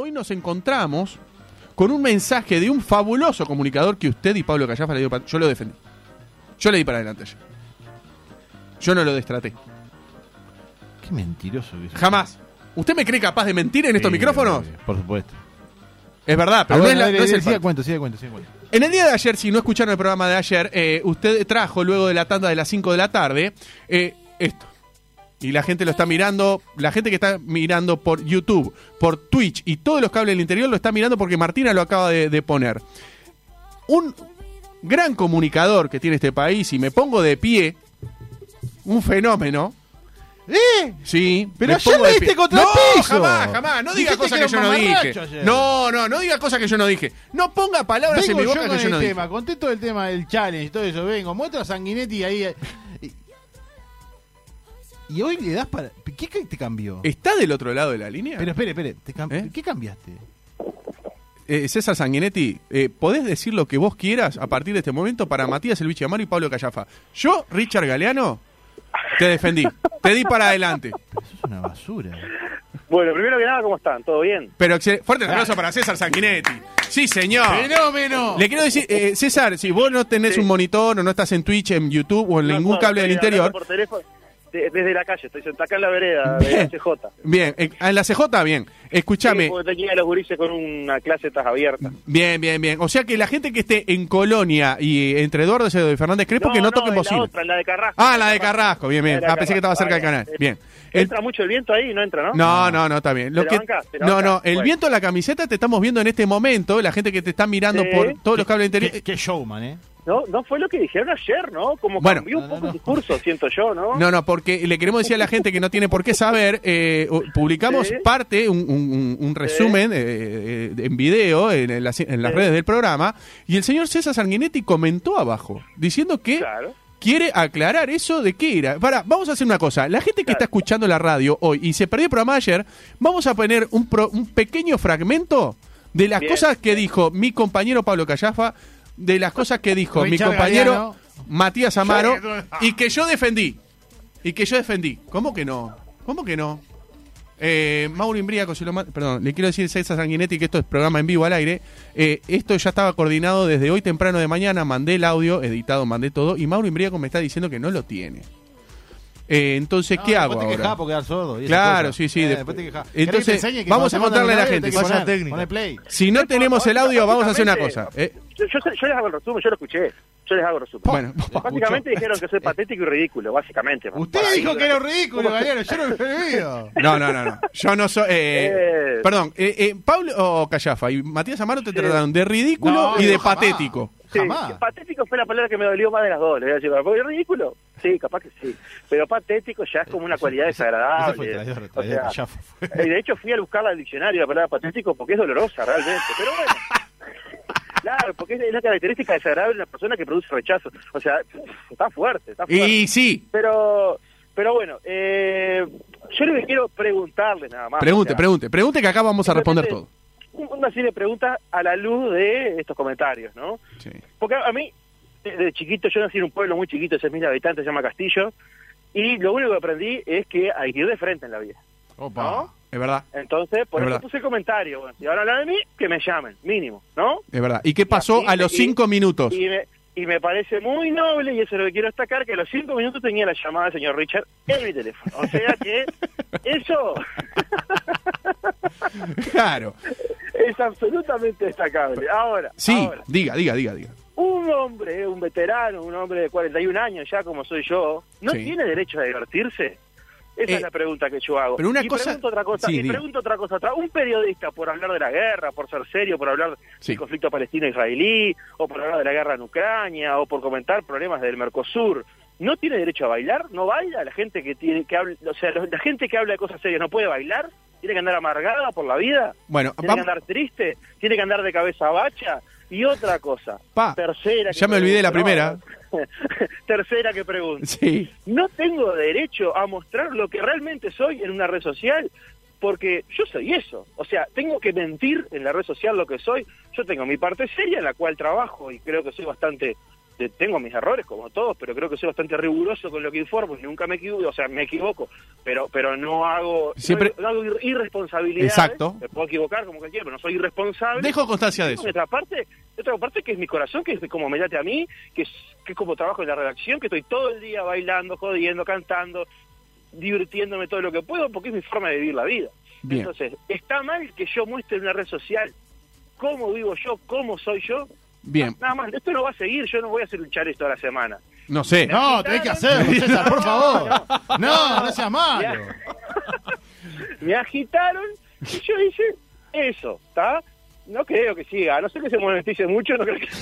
hoy nos encontramos con un mensaje de un fabuloso comunicador que usted y Pablo Callafa le dio para... Yo lo defendí. Yo le di para adelante ayer. Yo no lo destraté. Qué mentiroso que sos. Jamás. ¿Usted me cree capaz de mentir en estos Sí, micrófonos? obvio, Por supuesto. Es verdad, pero no es, la- no es el siga cuento, siga cuento, siga cuento. En el día de ayer, si no escucharon el programa de ayer, eh, usted trajo luego de la tanda de las 5 de la tarde eh, esto. Y la gente lo está mirando, la gente que está mirando por YouTube, por Twitch y todos los cables del interior lo está mirando porque Martina lo acaba de, de poner. Un gran comunicador que tiene este país, y me pongo de pie, un fenómeno. ¡Eh! Sí, Pero me ayer diste pie. contra el no, piso. jamás, jamás. No diga Dijiste cosas que que, yo no dije. ayer. No, no, no diga cosas que yo no dije. No ponga palabras en mi yo boca con que yo el no dije. tema, conté todo el tema del challenge y todo eso, vengo, muestra a Sanguinetti ahí. Y, hoy le das para... ¿Qué te cambió? ¿Está del otro lado de la línea? Pero espere, espere, te cam- ¿Eh? ¿qué cambiaste? Eh, César Sanguinetti, eh, podés decir lo que vos quieras a partir de este momento para Matías Elvichi Amaro y Pablo Callafa. Yo, Richard Galeano, te defendí. te di para adelante. Pero eso es una basura. Bueno, primero que nada, ¿cómo están? ¿Todo bien? Pero fuerte el aplauso para César Sanguinetti. Sí, señor. ¡Fenómeno! Le quiero decir, eh, César, si vos no tenés Sí. un monitor o no estás en Twitch, en YouTube o en No, ningún no, cable del interior, Por teléfono, de- desde la calle, estoy sentado acá en la vereda de la CJ. bien, eh, en la CJ, bien. Escúchame. Sí, tenía a los gurises con una clase estas abierta. Bien, bien, bien. O sea que la gente que esté en Colonia y entre Eduardo Cedo y Fernández Crespo, que no toquen en bocina. La otra, en la de Carrasco. Ah, la de Carrasco, bien, bien. Ah, pensé que estaba cerca del ah, canal. Bien. El- ¿Entra mucho el viento ahí? No entra, ¿no? No, no, no, está bien. Lo ¿Te la que, no, no, el Bueno. viento de la camiseta te estamos viendo en este momento, la gente que te está mirando Sí. por todos los cables interiores. ¿Qué, qué showman, ¿eh? No, no fue lo que dijeron ayer, ¿no? Como Bueno. cambió un poco no. el discurso, siento yo, ¿no? No, no, porque le queremos decir a la gente que no tiene por qué saber, eh, publicamos Sí. parte, un, un- un resumen eh, eh, en video en, las, en las Sí. redes del programa, y el señor César Sanguinetti comentó abajo, diciendo que Claro. quiere aclarar eso de qué era. Para, vamos a hacer una cosa. La gente que Claro. está escuchando la radio hoy y se perdió el programa ayer, vamos a poner un, pro- un pequeño fragmento de las Bien, cosas que bien. dijo mi compañero Pablo Callafa, de las cosas que dijo mi compañero Galeano. Matías Amaro y que yo defendí. Y que yo defendí. ¿Cómo que no? ¿Cómo que no? Eh, Mauro Imbríaco, si lo perdón, le quiero decir César Sanguinetti que esto es programa en vivo al aire. Eh, esto ya estaba coordinado desde hoy temprano de mañana. Mandé el audio, editado, mandé todo. Y Mauro Imbríaco me está diciendo que no lo tiene. Eh, entonces, No, ¿qué hago te ahora? quejás por quedar sordo. y esas Claro, sí, sí, Eh, te quejás. entonces, ¿Querés que te enseñe que vamos a contarle a la gente, poner- técnica. poner play. Si no tenemos el audio, vamos a hacer una cosa. Eh, Yo, yo, les hago el resumen, yo lo escuché. Yo les hago el resumen. bueno, Básicamente dijeron que soy patético y ridículo, básicamente. Usted dijo que era ridículo. Yo no lo he oído. no, no, no, no. Yo no soy. eh, Eh. Perdón, eh, eh, Pablo o Callafa y Matías Amaro te Sí. trataron de ridículo No, y de jamás. patético. Sí, Jamás. patético fue la palabra que me dolió más de las dos. Le voy a decir, ¿porque es ridículo? Sí, capaz que sí. Pero patético ya es como una cualidad Ese fue desagradable. traidor, O traidor, sea, ya fue. y de hecho fui a buscarla al diccionario la palabra patético porque es dolorosa realmente. Pero bueno. Claro, porque es la característica desagradable de una persona que produce rechazo. O sea, está fuerte, está fuerte. Y sí, Pero, pero bueno, eh, yo lo que quiero preguntarle nada más. pregunte, o sea, pregunte, pregunte que acá vamos a responder todo. un- Una serie de preguntas a la luz de estos comentarios, ¿no? Sí. Porque a mí, desde chiquito, yo nací en un pueblo muy chiquito, de 6.000 habitantes, se llama Castillo, y lo único que aprendí es que hay que ir de frente en la vida, Opa. ¿no? Es verdad, Entonces, por Es eso verdad. puse el comentario. Bueno, si ahora hablan de mí, que me llamen, mínimo, ¿no? es verdad. ¿Y qué pasó así, a los y- cinco minutos? Y me, y me parece muy noble, y eso es lo que quiero destacar, que a los cinco minutos tenía la llamada del señor Richard en mi teléfono. O sea que eso Claro. es absolutamente destacable. Ahora, Sí, ahora, diga, diga, diga, diga. Un hombre, un veterano, un hombre de 41 años ya como soy yo, ¿no Sí. tiene derecho a divertirse? Esa Eh, es la pregunta que yo hago. pero una y cosa- pregunto otra cosa, sí, y pregunto otra cosa. otra- Un periodista por hablar de la guerra, por ser serio, por hablar Sí. del conflicto palestino-israelí, o por hablar de la guerra en Ucrania, o por comentar problemas del Mercosur, ¿no tiene derecho a bailar? ¿No baila? La gente que tiene que habla, o sea, la gente que habla de cosas serias no puede bailar, tiene que andar amargada por la vida, Bueno, tiene vamos, que andar triste, tiene que andar de cabeza bacha. Y otra cosa, Pa, tercera. ya me olvidé la primera. ¿no? tercera que pregunto. sí. No tengo derecho a mostrar lo que realmente soy en una red social porque yo soy eso. O sea, tengo que mentir en la red social lo que soy. Yo tengo mi parte seria en la cual trabajo y creo que soy bastante tengo mis errores como todos, pero creo que soy bastante riguroso con lo que informo y nunca me equivoco, o sea, me equivoco, pero pero no hago Siempre- no, hago ir- irresponsabilidades. Exacto. Me puedo equivocar como cualquiera, pero no soy irresponsable. Dejo constancia de eso. otra parte, otra parte que es mi corazón, que es como me late a mí, que es, que es como trabajo en la redacción, que estoy todo el día bailando, jodiendo, cantando, divirtiéndome todo lo que puedo, porque es mi forma de vivir la vida. Bien. Entonces, ¿está mal que yo muestre en una red social cómo vivo yo, cómo soy yo? Bien. Nada más, esto no va a seguir, yo no voy a hacer luchar esto a la semana. No sé. No, tenés que hacerlo, César, por favor. No, no seas malo. Me agitaron y yo hice eso, ¿está? No creo que siga, a no sé que se monetice mucho, no creo que...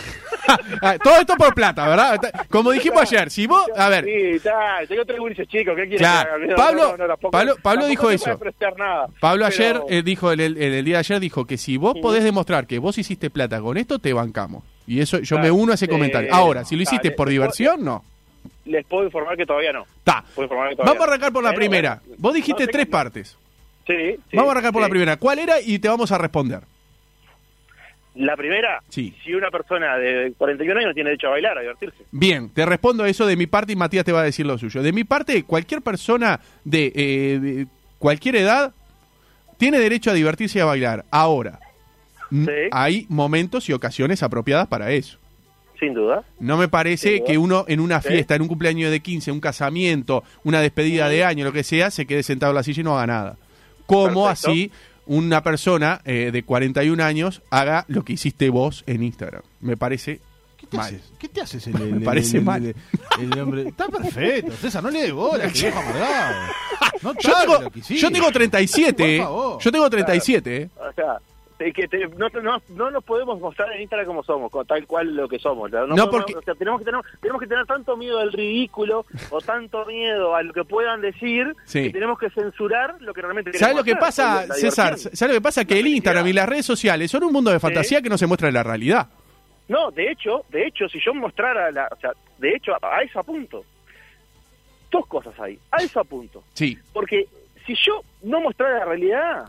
Ah, Todo esto por plata, ¿verdad? Como dijimos ayer, si vos, a ver, Sí, está, tengo tres gurises chicos, ¿qué quieres Claro. que haga? No, Pablo- no, no, tampoco- Pablo- Pablo dijo eso. nada. Pablo Pero- ayer eh, dijo, en el, en el día de ayer dijo que si vos podés demostrar que vos hiciste plata con esto, te bancamos. Y eso yo me Claro. uno a ese Eh, comentario. Ahora, si lo hiciste por diversión, no. Les puedo informar que todavía no. Está. Vamos a arrancar por la primera. bueno, Vos dijiste no sé tres partes. Sí, sí, Vamos a arrancar por la primera. ¿Cuál era? Y te vamos a responder. La primera, Sí. si una persona de 41 años tiene derecho a bailar, a divertirse. Bien, te respondo eso de mi parte y Matías te va a decir lo suyo. De mi parte, cualquier persona de, eh, de cualquier edad tiene derecho a divertirse y a bailar. Ahora, Sí. hay momentos y ocasiones apropiadas para eso. Sin duda. No me parece que uno en una Sí. fiesta, en un cumpleaños de 15, un casamiento, una despedida de año, lo que sea, se quede sentado en la silla y no haga nada. Como Perfecto. así una persona eh, de 41 años haga lo que hiciste vos en Instagram. Me parece ¿Qué te mal. haces? ¿Qué te haces? El, el- Me el- parece el- mal. el- el hombre? Está perfecto, César, no le dé bola, que viejo amargado. No Yo tengo, lo que yo tengo 37, Por favor. Yo tengo 37, eh. O sea, que te- no, no, no nos podemos mostrar en Instagram como somos, con tal cual lo que somos. No, No, podemos- porque- o sea, tenemos, que tener, tenemos que tener tanto miedo al ridículo o tanto miedo a lo que puedan decir Sí. que tenemos que censurar lo que realmente ¿Sabes queremos lo que hacer, pasa, César? ¿Sabes lo que pasa? Que el Instagram y las redes sociales son un mundo de fantasía que no se muestra en la realidad. No, de hecho, de hecho, si yo mostrara la, o sea, de hecho, a, a eso apunto. Dos cosas ahí, a eso apunto. Sí. Porque si yo no mostrara la realidad,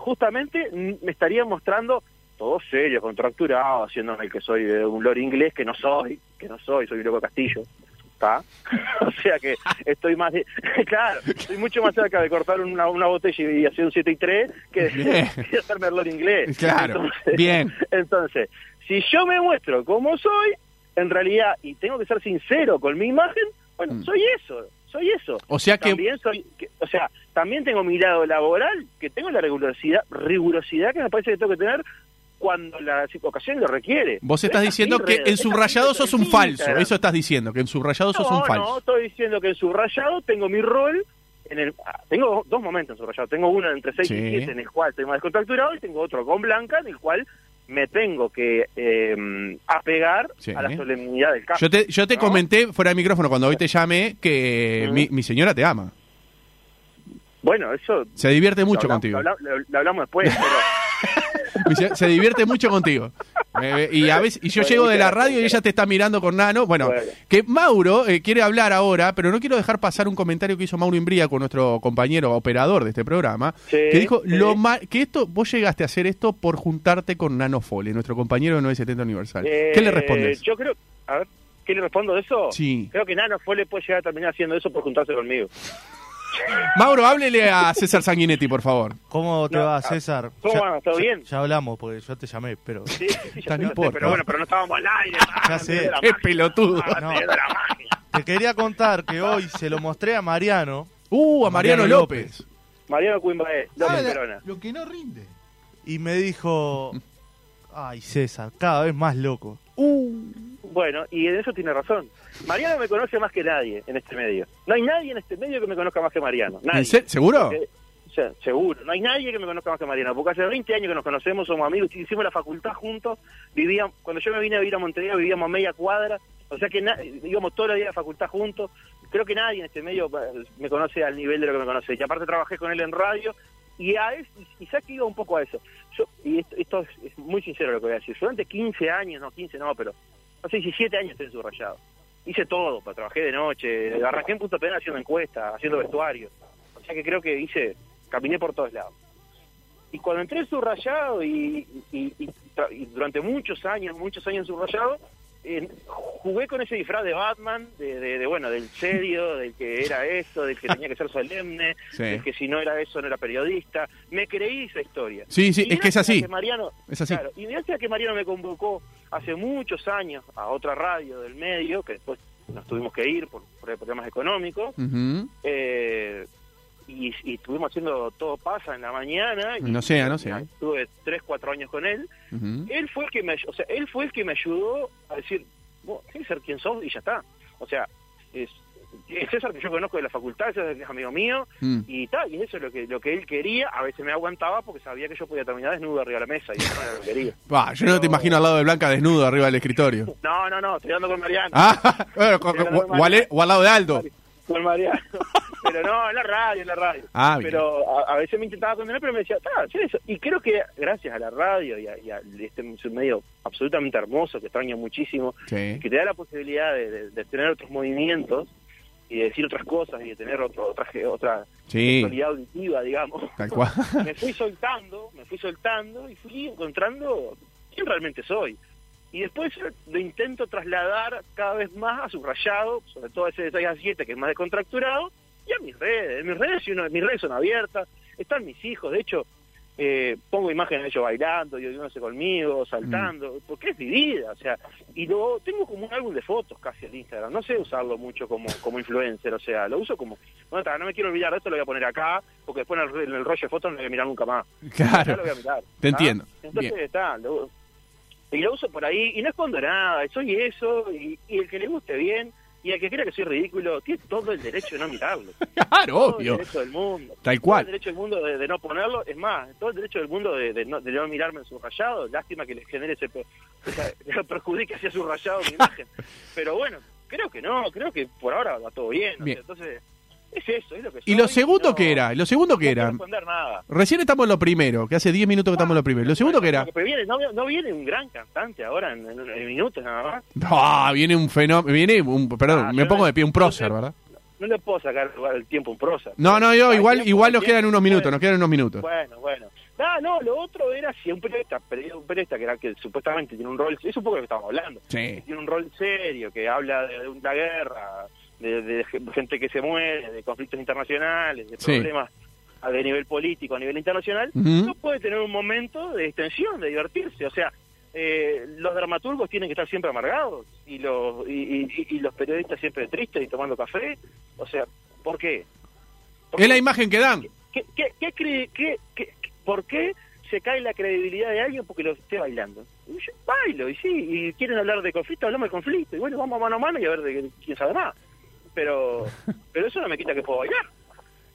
justamente mm, me estaría mostrando todo serio, contracturado, haciéndome el que soy de un lord inglés, que no soy, que no soy, soy un loco castillo. ¿Está? o sea que estoy más de, claro, estoy mucho más cerca de cortar una, una botella y hacer un 7 y 3 que de, que hacerme el lord inglés. Claro, bien. Entonces, si yo me muestro como soy, en realidad, y tengo que ser sincero con mi imagen, bueno, Mm. soy eso, soy eso. O sea que También soy, que- o sea, también tengo mi lado laboral, que tengo la rigurosidad, rigurosidad que me parece que tengo que tener cuando la ocasión lo requiere. vos estás es diciendo que re- en subrayado sos un falso. Instagram. Eso estás diciendo, que en subrayado sos un falso. No, estoy diciendo que en subrayado tengo mi rol. En el, ah, tengo dos momentos en subrayado. Tengo uno entre 6 Sí. y 7 en el cual estoy más descontracturado y tengo otro con blanca en el cual me tengo que eh, apegar Sí. a la solemnidad del caso. Yo te, yo te ¿no? comenté fuera de micrófono cuando hoy te llamé que mi, mi señora te ama. Bueno, eso Se divierte mucho lo, hablamos- contigo. Lo, habla- lo- lo hablamos después, pero se divierte mucho contigo. Eh, y a veces y yo Bueno, llego de la radio y ella te está mirando con Nano. Bueno, Bueno. que Mauro eh, quiere hablar ahora, pero no quiero dejar pasar un comentario que hizo Mauro Imbría con nuestro compañero operador de este programa, Sí, que dijo sí. lo ma- que esto vos llegaste a hacer esto por juntarte con Nano Fole, nuestro compañero de 970 Universal. ¿Qué le Eh, respondes? Yo creo, a ver, ¿qué le respondo de eso? Sí. Creo que Nano Fole puede llegar a terminar haciendo eso por juntarse conmigo. Mauro, háblele a César Sanguinetti, por favor. ¿Cómo te No, va, César? ¿cómo Ya- va? ¿Todo ya- bien? Ya hablamos, porque yo te llamé, pero... Sí, sí, ya no pero bueno, pero no estábamos al aire. Ya sé. Qué pelotudo. Ah, No. de la máquina. Te quería contar que hoy se lo mostré a Mariano Uh, a Mariano, Mariano López. Mariano Cuimbaé, López Ah, la- Perona. lo que no rinde. y me dijo... Ay, César, cada vez más loco. Bueno, y en eso tiene razón. Mariano me conoce más que nadie en este medio. No hay nadie en este medio que me conozca más que Mariano. ¿Seguro? O sea, seguro. No hay nadie que me conozca más que Mariano. Porque hace 20 años que nos conocemos, somos amigos, hicimos la facultad juntos. Vivíamos, cuando yo me vine a vivir a Montevideo vivíamos a media cuadra. O sea que íbamos todos los días a la facultad juntos. Creo que nadie en este medio eh, me conoce al nivel de lo que me conoce. Y aparte trabajé con él en radio. Y a y quizás que iba un poco a eso. Yo, y esto, esto es, es muy sincero lo que voy a decir. Yo durante 15 años, no 15 no, pero sé, 17 años estoy en subrayado. Hice todo, pues, trabajé de noche, arranqué en punto penal haciendo encuestas, haciendo vestuario. O sea que creo que hice, caminé por todos lados. Y cuando entré en subrayado y, y durante muchos años, muchos años en subrayado, eh, jugué con ese disfraz de Batman, de, de- de, bueno, del serio, del que era eso, del que tenía que ser solemne, Sí. del que si no era eso no era periodista. Me creí esa historia. Sí, sí, Y es que es así. que Mariano, Es así. Claro, y gracias a que Mariano me convocó hace muchos años a otra radio del medio, que después nos tuvimos que ir por, por problemas económicos, eh, y, y estuvimos haciendo todo pasa en la mañana. Y, En Océano, sí. Estuve tres, cuatro años con él. Él fue el que me, o sea, él fue el que me ayudó a decir, vos que ser quien sos y ya está. O sea, es, es César que yo conozco de la facultad, César que es amigo mío, Mm. y tal, y eso es lo que lo que él quería. A veces me aguantaba porque sabía que yo podía terminar desnudo arriba de la mesa y eso no era lo que quería. Bah, yo no te imagino al lado de Blanca desnudo arriba del escritorio. No, no, no, estoy dando con Mariano. Ah, bueno, con- con- o, al, o al lado de Aldo. Con Mariano. Pero no, en la radio, en la radio. Ah, pero a, a veces me intentaba condenar, pero me decía, "Ah, sí, eso". Y creo que gracias a la radio y a, y a este medio absolutamente hermoso que extraño muchísimo, Sí. que te da la posibilidad de, de- de tener otros movimientos y de decir otras cosas y de tener otro, otra, otra Sí, auditiva, digamos. tal cual. me fui soltando, me fui soltando y fui encontrando quién realmente soy. Y después lo intento trasladar cada vez más a subrayado, sobre todo ese de 6 a 7 que es más descontracturado, y a mis redes. Mis redes, si uno- mis redes son abiertas, están mis hijos, de hecho, eh, pongo imágenes de ellos bailando, y sé conmigo, saltando, porque es mi vida, o sea, y lo tengo como un álbum de fotos casi en Instagram, no sé usarlo mucho como, como influencer, o sea, lo uso como, no, está, no me quiero olvidar de esto, lo voy a poner acá, porque después en el, en el rollo de fotos no lo voy a mirar nunca más. Claro. lo voy a mirar. Te entiendo. Entonces Bien. está, lo, y lo uso por ahí y no escondo nada, soy eso y, y el que le guste bien y el que crea que soy ridículo tiene todo el derecho de no mirarlo. Claro, Todo el obvio. derecho del mundo. Tal Todo cual. el derecho del mundo de, de no ponerlo, es más, todo el derecho del mundo de, de no, de no mirarme en su rayado, lástima que le genere ese, que perjudique hacia su rayado mi imagen. Pero bueno, creo que no, creo que por ahora va todo bien. o Bien. sea, entonces, es eso, es lo que ¿Y lo soy, segundo no- qué era? ¿Lo segundo qué no era? nada. Recién estamos en lo primero, que hace 10 minutos que estamos en lo primero. ¿Lo segundo qué era? Pero viene, no, no viene un gran cantante ahora en, en- en minutos nada más. Ah, viene un fenómeno, viene un, perdón, Ah, me pongo no- de pie, un prócer, ¿verdad? No le puedo sacar el tiempo en prosa. No, no, yo igual, tiempo, igual nos quedan unos minutos, nos quedan unos minutos. Bueno, bueno. No, no, lo otro era si un periodista, peri- un periodista que, era, que supuestamente tiene un rol, es un poco lo que estábamos hablando, que Sí. tiene un rol serio, que habla de, de una guerra, de, de gente que se muere, de conflictos internacionales, de Sí. problemas a de nivel político, a nivel internacional, no puede tener un momento de extensión, de divertirse. O sea, eh, los dramaturgos tienen que estar siempre amargados y los y, y- y los periodistas siempre tristes y tomando café. O sea, ¿por qué? ¿Por Es la imagen que dan. ¿Qué, qué, qué cre- qué- qué- ¿Por qué se cae la credibilidad de alguien porque lo esté bailando? Y yo bailo, y sí, y quieren hablar de conflicto, hablamos de conflicto, y bueno, vamos mano a mano y a ver de quién sabe más. Pero, pero eso no me quita que puedo bailar.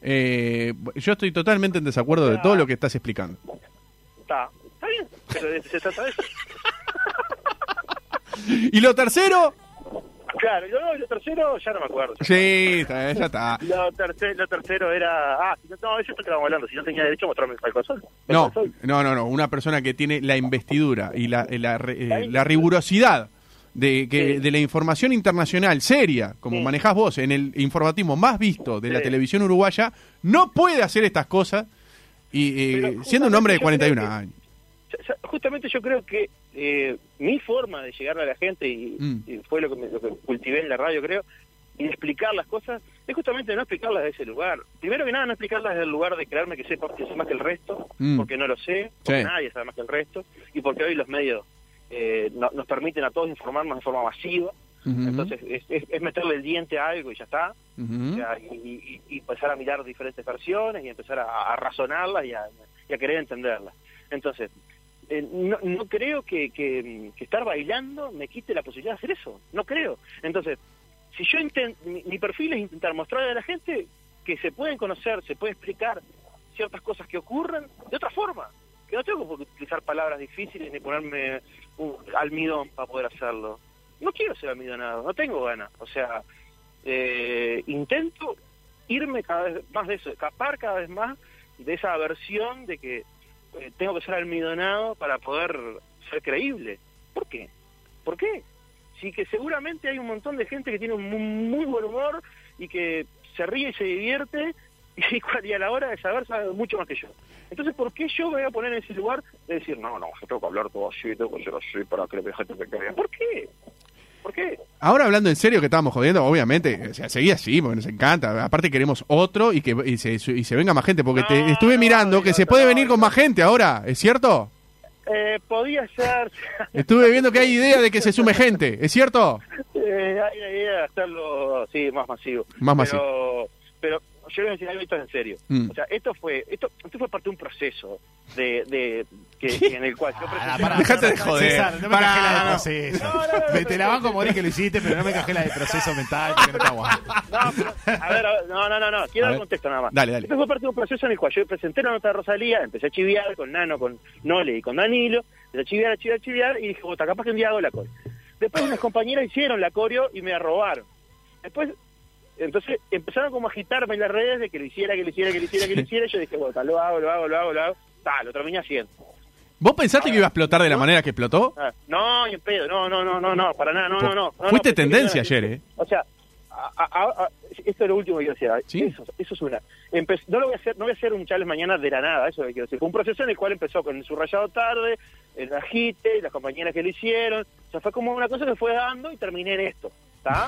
Eh, yo estoy totalmente en desacuerdo de todo lo que estás explicando. Está, está bien, pero de- se trata de eso. ¿Y lo tercero? Claro, yo, lo tercero ya no me acuerdo. Sí, está, ya está. Lo, terce- lo tercero era. Ah, si no, no, eso te estábamos hablando. Si no tenía derecho a mostrarme el Sol. No, no, no, no. Una persona que tiene la investidura y la, la, eh, la rigurosidad de, que, Sí. de la información internacional seria, como Sí. manejás vos en el informativo más visto de la televisión uruguaya, no puede hacer estas cosas y eh, siendo un hombre de justamente yo 41 creo que- años. Justamente yo creo que eh, mi forma de llegarle a la gente, y, Mm. y fue lo que, me- lo que cultivé en la radio, creo, y de explicar las cosas, es justamente no explicarlas de ese lugar. Primero que nada, no explicarlas desde el lugar de creerme que sé, que sé más que el resto, Mm. porque no lo sé, porque Sí. nadie sabe más que el resto, y porque hoy los medios eh, no- nos permiten a todos informarnos de forma masiva. Entonces, es, es- es meterle el diente a algo y ya está. ujú. O sea, y, y- y empezar a mirar diferentes versiones y empezar a, a razonarlas y a, y a querer entenderlas. Entonces, eh, no, no creo que, que- que estar bailando me quite la posibilidad de hacer eso. No creo. Entonces, si yo inten- mi, mi perfil es intentar mostrarle a la gente que se pueden conocer, se puede explicar ciertas cosas que ocurren de otra forma. Que no tengo que utilizar palabras difíciles ni ponerme un almidón para poder hacerlo. No quiero ser almidonado, no tengo ganas. O sea, eh, intento irme cada vez más de eso, escapar cada vez más de esa aversión de que eh, tengo que ser almidonado para poder ser creíble. ¿Por qué? ¿Por qué? Sí que seguramente hay un montón de gente que tiene un mu- muy buen humor y que se ríe y se divierte y, y a la hora de saber sabe mucho más que yo. Entonces, ¿por qué yo me voy a poner en ese lugar de decir, no, no, yo tengo que hablar todo así, tengo que ser así para que la gente me crea? ¿Por qué? ¿Por qué? Ahora hablando en serio que estábamos jodiendo, obviamente, o sea, seguí así, porque nos encanta. Aparte queremos otro y que y se, y se venga más gente, porque te estuve no, mirando que no, se puede venir con más gente ahora, ¿es cierto? Eh, podía ser. Estuve viendo que hay idea de que se sume gente, ¿es cierto? Eh, hay la idea de hacerlo, sí, más masivo. Más Pero, pero yo voy a decir algo, esto es en serio. Mm. O sea, esto fue esto, esto fue parte de un proceso de, de que, que en el cual yo Pará, presenté... Dejate de joder. César, no me Pará, cajé la de proceso. No, no, no, te la banco morir que lo hiciste, pero no me cajé la de proceso mental porque no te aguanto. No, pero, a ver, no, no, no, no, quiero A dar contexto nada más. Dale, dale. Esto fue parte de un proceso en el cual yo presenté la nota de Rosalía, empecé a chiviar con Nano, con Nole y con Danilo, empecé a chiviar, a chiviar, a chiviar, y dije, puta, capaz que un día hago la coreo. Después unas compañeras hicieron la coreo y me la robaron. Después, entonces empezaron como a agitarme en las redes de que lo hiciera, que lo hiciera, que lo hiciera, que lo hiciera, y yo dije, bueno, ta, lo hago, lo hago, lo hago, lo hago, ta, lo terminé haciendo. ¿Vos pensaste que iba a explotar de la manera que explotó? Ah, No, ni pedo, no, no, no, no, no, para nada, no, no, no. Fuiste tendencia ayer, ¿eh? O sea, esto es lo último que quiero decir. ¿Sí? Eso, eso es una. No lo voy a hacer, no voy a hacer un challenge mañana de la nada, eso es lo que quiero decir. Fue un proceso en el cual empezó con el subrayado tarde, el agite, las compañeras que lo hicieron. O sea, fue como una cosa que fue dando y terminé en esto. ¿Está?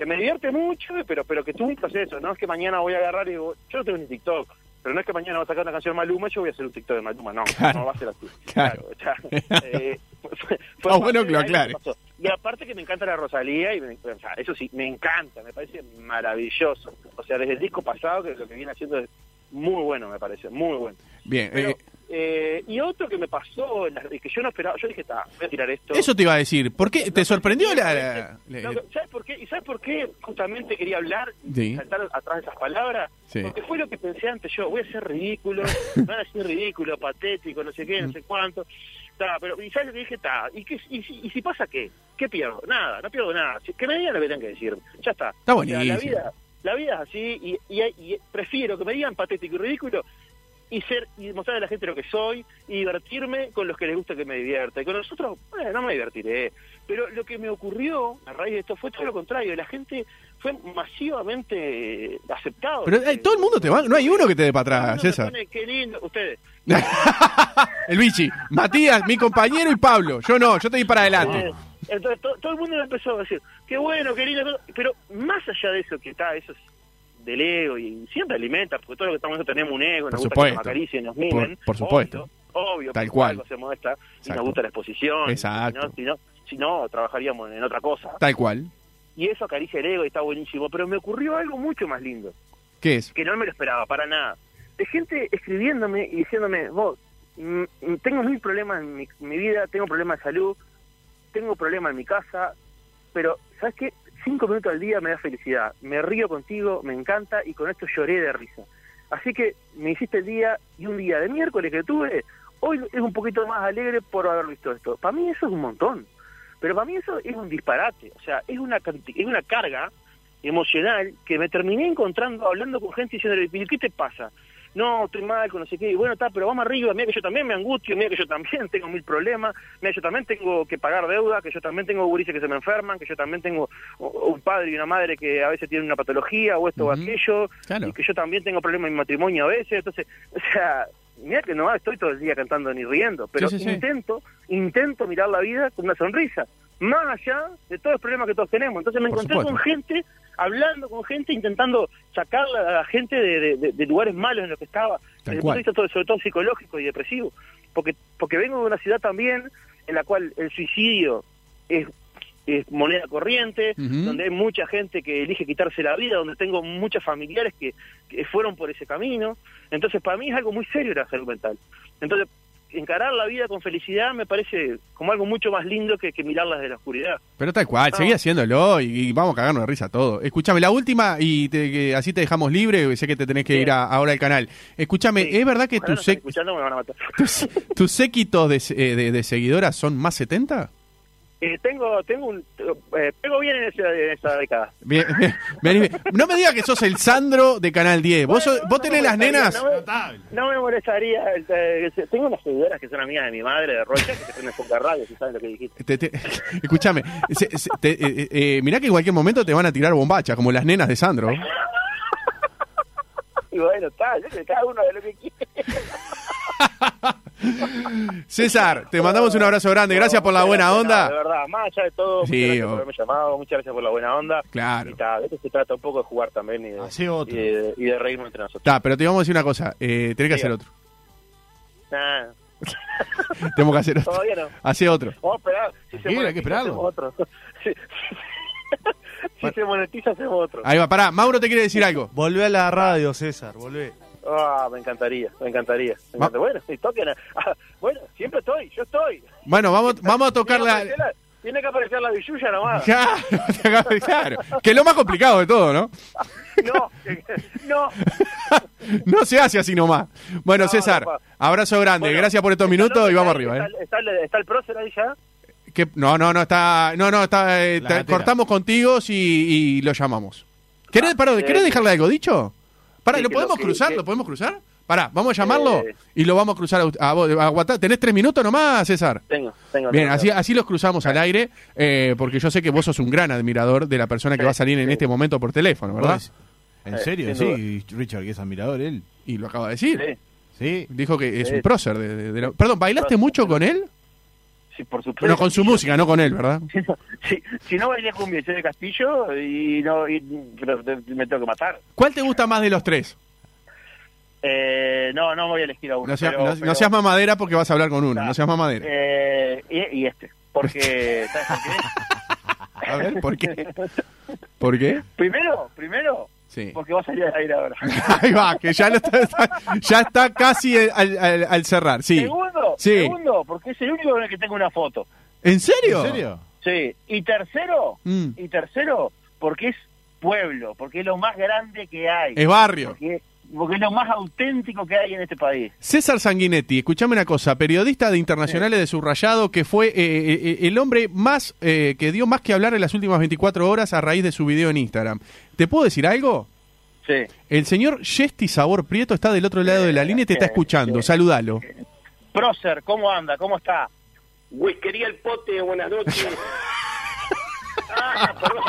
Que me divierte mucho, pero pero que tuvo un proceso. No es que mañana voy a agarrar y digo, yo no tengo ni TikTok. Pero no es que mañana voy a sacar una canción de Maluma y yo voy a hacer un TikTok de Maluma. No, Claro. no va a ser así. Claro. o sea, eh, fue- fue bueno que lo aclare. Y aparte que me encanta la Rosalía, y me- o sea, eso sí, me encanta, me parece maravilloso. O sea, desde el disco pasado, que lo que viene haciendo es muy bueno, me parece, muy bueno. Bien, Pero, eh, eh, y otro que me pasó, en la- que yo no esperaba, yo dije, está, voy a tirar esto. eso te iba a decir. ¿Por qué? ¿Te sorprendió la...? la- No, la- ¿Sabes por qué? ¿Y sabes por qué justamente quería hablar y Sí. saltar atrás de esas palabras? Sí. Porque fue lo que pensé antes yo, voy a ser ridículo, van a ser ridículo, patético, no sé qué, Mm. no sé cuánto. Ta, pero, ¿y sabes lo que dije? Ta, ¿y, qué, y, si, ¿Y si pasa qué? ¿Qué pierdo? Nada, no pierdo nada. Si- Que me digan lo que tengan que decir. Ya está. Está O sea, buenísimo. la, vida, la vida es así y, y, y prefiero que me digan patético y ridículo y ser y mostrarle a la gente lo que soy y divertirme con los que les gusta que me divierta. Y con nosotros, bueno, no me divertiré. Pero lo que me ocurrió a raíz de esto fue todo lo contrario. La gente fue masivamente aceptado. Pero eh, todo el mundo te va... No hay uno que te dé para atrás, César. pone, Qué lindo. Ustedes. el bichi. Matías, mi compañero y Pablo. Yo no, yo te di para adelante. Eh, Entonces to- todo el mundo empezó a decir, qué bueno, qué lindo, pero más allá de eso que está, eso es del ego y siempre alimenta, porque todo lo que estamos haciendo tenemos un ego, Por nos gusta supuesto. que nos acaricien, nos mimen, Por- por supuesto. obvio, obvio, Tal cual. algo hacemos esta, y nos gusta la exposición, Exacto. Si no, si no, si no, trabajaríamos en otra cosa, Tal cual. y eso acaricia el ego y está buenísimo, pero me ocurrió algo mucho más lindo, ¿Qué es? que no me lo esperaba para nada, de gente escribiéndome y diciéndome, vos, mm, mm, tengo mil problemas en mi, mi vida, tengo problemas de salud, tengo problemas en mi casa, pero ¿sabes qué? Cinco minutos al día me da felicidad, me río contigo, me encanta y con esto lloré de risa. Así que me hiciste el día y un día de miércoles que tuve, hoy es un poquito más alegre por haber visto esto. Para mí eso es un montón, pero para mí eso es un disparate, o sea, es una, es una carga emocional que me terminé encontrando hablando con gente diciéndole, "¿Y ¿qué te pasa? No, estoy mal, con no sé qué, y bueno, está, pero vamos arriba, mira que yo también me angustio, mira que yo también tengo mil problemas, mira, yo también tengo que pagar deuda, que yo también tengo gurises que se me enferman, que yo también tengo un padre y una madre que a veces tienen una patología o esto o aquello, Claro. y que yo también tengo problemas en mi matrimonio a veces, entonces, o sea, mira que no estoy todo el día cantando ni riendo, pero Sí, sí, sí. intento, intento mirar la vida con una sonrisa, más allá de todos los problemas que todos tenemos. Entonces me Por encontré supuesto. con gente, hablando con gente, intentando sacar a la gente de, de- de- de lugares malos en los que estaba, desde el punto de vista todo- sobre todo psicológico y depresivo, porque porque vengo de una ciudad también en la cual el suicidio es es moneda corriente, donde hay mucha gente que elige quitarse la vida, donde tengo muchos familiares que, que fueron por ese camino. Entonces, para mí es algo muy serio la salud mental. Entonces, encarar la vida con felicidad me parece como algo mucho más lindo que, que mirarla desde la oscuridad. Pero tal cual, No. seguí haciéndolo y, y vamos a cagarnos de risa todo. Escúchame, la última y te- que así te dejamos libre, sé que te tenés que Bien. ir a- ahora al canal. Escúchame, Sí. ¿es verdad que Ojalá no tus, tus, tus séquitos de, eh, de- de seguidoras son más 70? Eh, tengo, tengo un, eh, pego bien en esa, en esa década. Bien, bien. No me digas que sos el Sandro de Canal 10. ¿Vos, sos- vos tenés las nenas? no me-. No me molestaría. eh, que- tengo unas seguidoras que son amigas de mi madre, de Rocha, que se con la radio, si saben lo que dijiste. Te- te- escúchame, se- se- te- eh, eh, mirá que en cualquier momento te van a tirar bombacha, como las nenas de Sandro. Y bueno, está, cada uno de lo que quiere. César, te mandamos un abrazo grande. Gracias por la buena no, de onda. verdad, más allá de todo, Sí, muchas gracias por haberme llamado, muchas gracias por la buena onda. Claro. Y ta, de esto se trata un poco de jugar también y de, Hace otro. y de, y de reírnos entre nosotros. Está, pero te vamos a decir una cosa. Eh, tenés que hacer otro. Nah, Tenemos que hacer otro. todavía no. Hace otro. Vamos a esperar. Si se Tranquilo, hay que monetiza, esperarlo. hacemos otro. Si, si se monetiza, hacemos otro. Ahí va, pará. Mauro te quiere decir algo. Volvé a la radio, César, volvé. Ah, me encantaría, me encantaría. Me Va- encanta- Bueno, si toquen. a- ah, bueno, siempre estoy, yo estoy. Bueno, vamos, vamos a tocar Tiene que la... aparecer la- Tiene que aparecer la billulla nomás. Claro, claro. Que es lo más complicado de todo, ¿no? No, no. No se hace así nomás. Bueno, No, César, no, abrazo grande. Bueno, Gracias por estos está- minutos y vamos está- arriba, ¿eh? Está, está el- está el prócer ahí ya. Que- no, no, no, está... No, no, está... eh, cortamos contigo y, y lo llamamos. ¿Querés, pará, eh, ¿querés dejarle algo dicho? Pará, ¿lo podemos que- cruzar? que- ¿Lo podemos cruzar? Pará, vamos a llamarlo Eh. y lo vamos a cruzar a, a vos. Aguantá. ¿Tenés tres minutos nomás, César? Tengo, tengo. Bien, tengo. así, así los cruzamos al aire, eh, porque yo sé que vos sos un gran admirador de la persona que Sí, va a salir en sí. este momento por teléfono, ¿verdad? ¿Vos? ¿En Eh, serio? Sí, Richard, que es admirador él. Y lo acaba de decir. Sí, Sí. Dijo que es un prócer. De, de- de la- Perdón, ¿bailaste Prócer. mucho con él? Sí, por supuesto. No, con su música, no con él, ¿verdad? Si no, si, si no bailé cumbia, soy de Castillo y no y, pero me tengo que matar. ¿Cuál te gusta más de los tres? Eh, no, no voy a elegir a uno. No, seas- pero- no- no pero- seas mamadera porque vas a hablar con uno. Ah. No seas mamadera. Eh, y, y este, porque ¿sabes por qué? A ver, ¿por qué? ¿Por qué? Primero, primero, Sí. porque va a salir al aire ahora. Ahí va, que ya, lo está, está- ya está casi al, al- al cerrar, sí. Segundo, Sí. segundo, porque es el único con el que tengo una foto. ¿En serio? ¿En serio? Sí. Y tercero, Mm. y tercero, porque es pueblo, porque es lo más grande que hay. Es barrio. Porque, porque es lo más auténtico que hay en este país. César Sanguinetti, escuchame una cosa, periodista de Internacionales de Subrayado, que fue eh, eh, el hombre más eh, que dio más que hablar en las últimas 24 horas a raíz de su video en Instagram. ¿Te puedo decir algo? Sí. El señor Yesti Sabor Prieto está del otro lado de la línea y te está escuchando. Saludalo. Prócer, ¿cómo anda? ¿Cómo está? Whiskería el pote, buenas noches. Ah, perdón.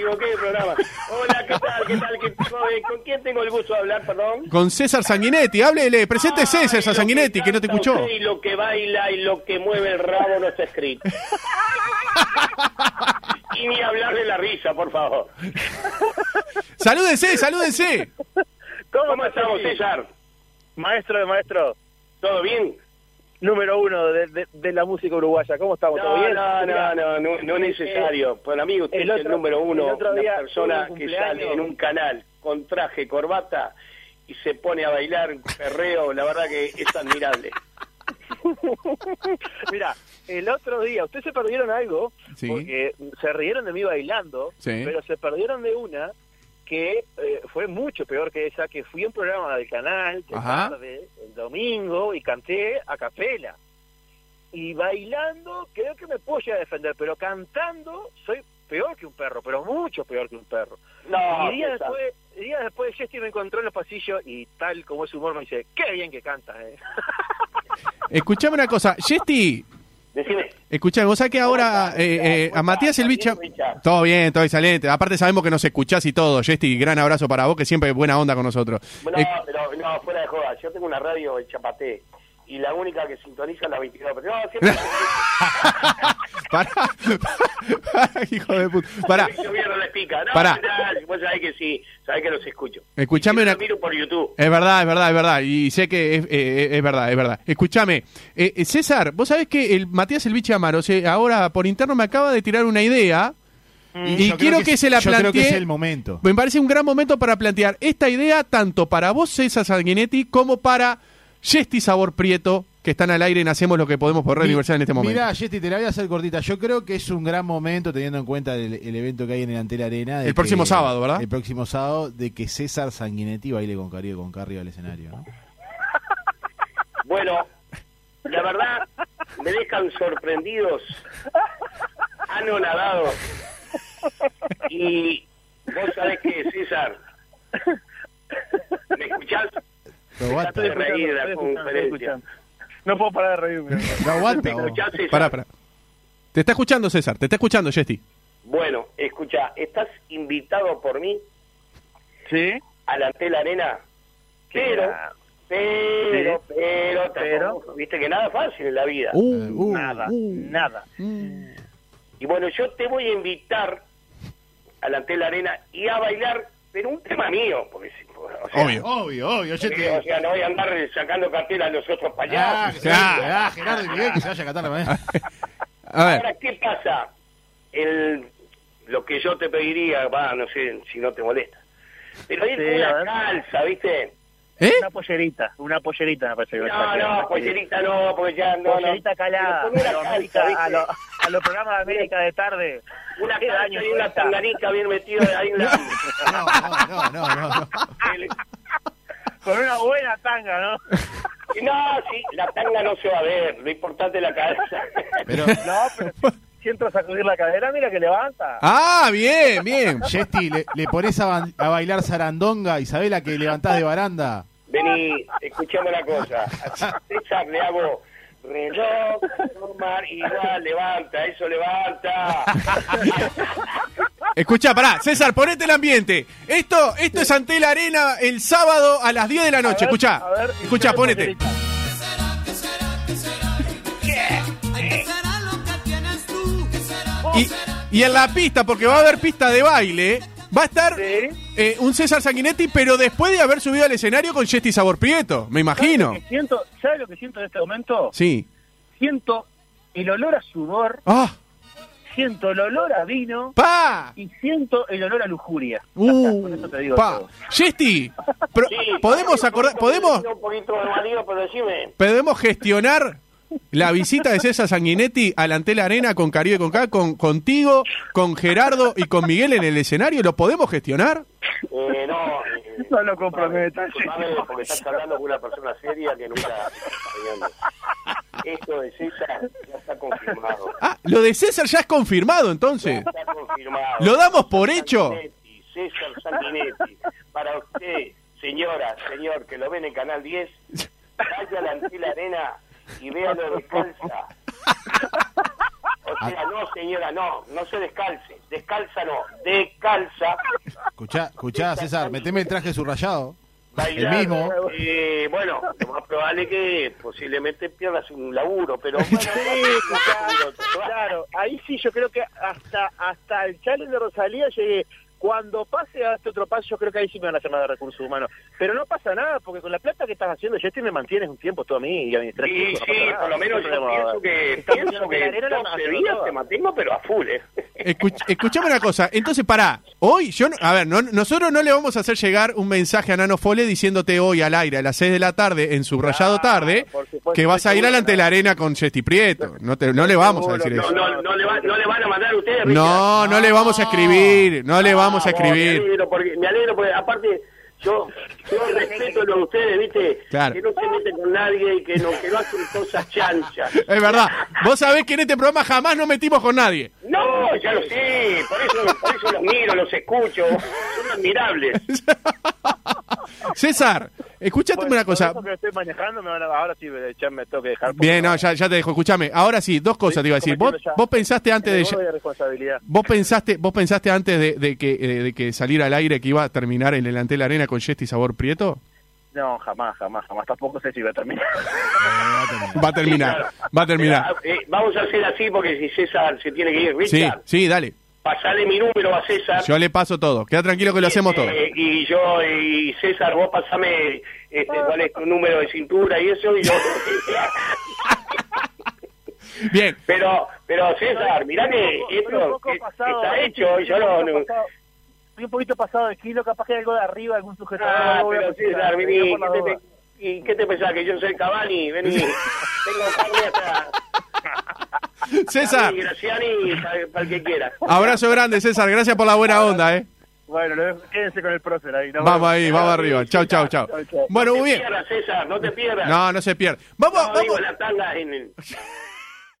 Equivoqué de programa. Hola, ¿qué tal? ¿Qué tal? ¿Qué- con- ¿Con quién tengo el gusto de hablar, perdón? Con César Sanguinetti, háblele, presente Ay, César lo Sanguinetti, que no te escuchó. Y lo que baila y lo que mueve el rabo no está escrito. y ni hablar de la risa, por favor. Salúdense, salúdense. ¿Cómo estamos, César? Maestro de maestro, ¿Todo bien? Número uno de, de- de la música uruguaya. ¿Cómo estamos? ¿Todo No, bien? no, no, no, no, no es necesario. Para mí usted el es el número uno, el una persona que sale en un canal con traje, corbata y se pone a bailar perreo, la verdad que es admirable. Mira, el otro día, ustedes se perdieron algo, Sí. porque se rieron de mí bailando, Sí. pero se perdieron de una que eh, fue mucho peor que esa, que fui a un programa del canal de Ajá. tarde, el domingo, y canté a capela. Y bailando, creo que me puedo llegar a defender, pero cantando soy peor que un perro, pero mucho peor que un perro. No, y días después, días después Jessy me encontró en los pasillos y tal como es su humor me dice, qué bien que cantas, eh. Escuchame una cosa, Yesti, Decime. escuchame, vos sabés que ahora ¿Cómo estás, eh, eh, a ¿Cómo Matías el bicho... Todo bien, todo excelente. Aparte sabemos que nos escuchás y todo, Yesti, gran abrazo para vos, que siempre buena onda con nosotros. No, Eh, pero no, fuera de joda. Yo tengo una radio en Chapaté y la única que sintoniza es la 22. Pero no, siempre pará, pará, hijo de puta. Pará, mierda les pica. No, Pará. no, vos sabés que sí, sabés que los escucho. escuchame Y una... los miro por YouTube. Es verdad, es verdad, es verdad. Y sé que es, eh, es verdad, es verdad. Escúchame, eh, eh, César, vos sabés que el Matías El Biche Amaro se- ahora por interno me acaba de tirar una idea y Yo quiero creo que, se la Yo creo que plantee. es el momento. Me parece un gran momento para plantear esta idea tanto para vos, César Sanguinetti, como para Yesti Sabor Prieto, que están al aire en Hacemos lo que podemos por Red Universal en este momento. Mirá, Yeti, te la voy a hacer cortita. Yo creo que es un gran momento, teniendo en cuenta el, el evento que hay en el Antel Arena. de El próximo que- sábado, ¿verdad? El próximo sábado, de que César Sanguinetti baile con Caribe con Carri al escenario. ¿no? Bueno, la verdad, me dejan sorprendidos, anonadados. Y vos sabés que, César, ¿me escuchás? No aguanta, Estoy reír de la estoy escuchando, estoy conferencia. escuchando. No puedo parar de reírme. no aguanta. Te está escuchando, César, te está escuchando, Yesti. Bueno, escucha, ¿estás invitado por mí ¿Sí? a la Antel Arena? Pero, Pero, pero, Pero. viste que nada es fácil en la vida. Uh, uh, nada, uh. nada. Y bueno, yo te voy a invitar a la Antel Arena y a bailar, pero un tema mío, porque si- o sea, Obvio. Obvio, obvio. Yo porque, o te... sea, no voy a andar sacando cartela a los otros Ah, payasos. que se Claro. vaya- ah, Gerardo y Miguel que se vaya a catar la mañana. A ver, Ahora, ¿qué pasa? El, lo que yo te pediría, va, no sé si no te molesta, pero ir Sí, una calza, ¿viste? ¿eh? Una pollerita, una pollerita me parece No, no, pollerita no, porque ya no, Pollerita no. calada, Pero una calza, a, ¿viste? los- a los programas de América de tarde. Una daño y una tanganica bien metida ahí. No, no, no, no, no. Con una buena tanga, ¿no? No, sí, la tanga no se va a ver, lo importante es la cabeza. Pero, No, pero si entro a sacudir la cadera, mira que levanta. Ah, bien, bien. Jesti, le, le pones a, bailar zarandonga, Isabela, que levantás de baranda. Vení, escuchame una cosa. A César le hago reloj, normal, igual, levanta, eso levanta. Escucha, pará, César, ponete el ambiente. Esto, esto es ante la arena el sábado a las 10 de la noche. Escucha, escucha, ponete. Y, y en la pista, porque va a haber pista de baile, va a estar Sí. Eh, un César Sanguinetti, pero después de haber subido al escenario con Jesti Sabor Prieto, me imagino. ¿Sabes lo que siento? ¿Sabes lo que siento en este momento? Sí. Siento el olor a sudor, ¡Ah! siento el olor a vino ¡Pa! y siento el olor a lujuria. Uh, con eso te digo pa. Sí, ¿podemos acordar, podemos, Un poquito de marido, pero decime. podemos gestionar la visita de César Sanguinetti a la Antel Arena con Caribe con K, con, contigo, con Gerardo y con Miguel en el escenario? ¿Lo podemos gestionar? Eh, no, eh, No lo comprometas. porque estás hablando con una persona seria que nunca. Esto de César ya está confirmado. Ah, lo de César ya es confirmado entonces. Está confirmado. ¿Lo damos por hecho? Sanguinetti, César Sanguinetti. Para usted, señora, señor, que lo ven en Canal 10, vaya a la Antil Arena y véalo descalza. O sea, no, señora, no, no se descalce. Descalza no, descalza. Escuchá, escuchá, César, meteme el traje subrayado. El mismo. eh, bueno, lo más probable que posiblemente pierdas un laburo, pero bueno, claro, claro, ahí sí yo creo que hasta hasta el challenge de Rosalía llegué. Cuando pase a este otro paso, yo creo que ahí sí me van a llamar de recursos humanos. Pero no pasa nada, porque con la plata que estás haciendo, Jessy me mantienes un tiempo tú a mí y a tres Sí, no sí, nada. por lo menos No yo pienso que, Estamos pienso que la 12 hacemos días te mantengo, pero a full, ¿eh? Escuch- escuchame una cosa, entonces pará, hoy yo, no- a ver, no- nosotros no le vamos a hacer llegar un mensaje a Nano Fole diciéndote hoy al aire a las 6 de la tarde en subrayado Claro, tarde supuesto, que vas a ir seguro, alante la arena con Chesti Prieto. No, te- no le vamos a decir No, eso. no, no, le va- no le van a mandar a ustedes, No, no le vamos a escribir, no le vamos a Ah, bueno, Me escribir. alegro, porque, me alegro porque aparte yo, yo respeto lo de ustedes, ¿viste? Claro. Que no se meten con nadie y que no, que no hacen cosas chanchas. Es verdad, vos sabés que en este programa jamás nos metimos con nadie. No, ya lo sé, por eso, por eso los miro, los escucho, son admirables. César, escúchate Bueno, una cosa. eso que estoy manejando, me van a, ahora sí me, ya me tengo que dejar. Bien, no, ya, ya te dejo. Escúchame, ahora sí, dos cosas te iba a decir. Vos, vos pensaste antes de... de responsabilidad. ¿Vos pensaste, vos pensaste antes de, de que, eh, de que saliera al aire que iba a terminar en el ante la arena con Jesti Sabor Prieto? No, jamás, jamás, jamás. Tampoco sé si va a terminar. Va a terminar, va a terminar. Mira, eh, vamos a hacer así porque si César se tiene que ir, Sí, Richard, sí, dale. pasale mi número a César. Yo le paso todo. Queda tranquilo que lo hacemos todo. Eh, y yo, y César, vos pasame este, cuál es tu número de cintura y eso, y yo... Bien. pero, pero César, mirá que esto está eh, hecho, yo no... no- un poquito pasado de kilo, capaz que hay algo de arriba, algún sujetador. Ah, a pero César, vení, digo por la ¿qué duda. te, ¿y qué te pensás? ¿Que yo soy Cavani? Vení, tengo carne hasta... César, Graciani, para, el que quiera. abrazo grande, César. Gracias por la buena onda, ¿eh? Bueno, lo dejo- quédense con el prócer ahí. Vamos ahí, vamos arriba. Chau, chau, chau. Chau, chau. Bueno, no muy te bien. pierdas, César, no te pierdas. No, no se pierde. Vamos, No, digo, vamos. la tanga en el...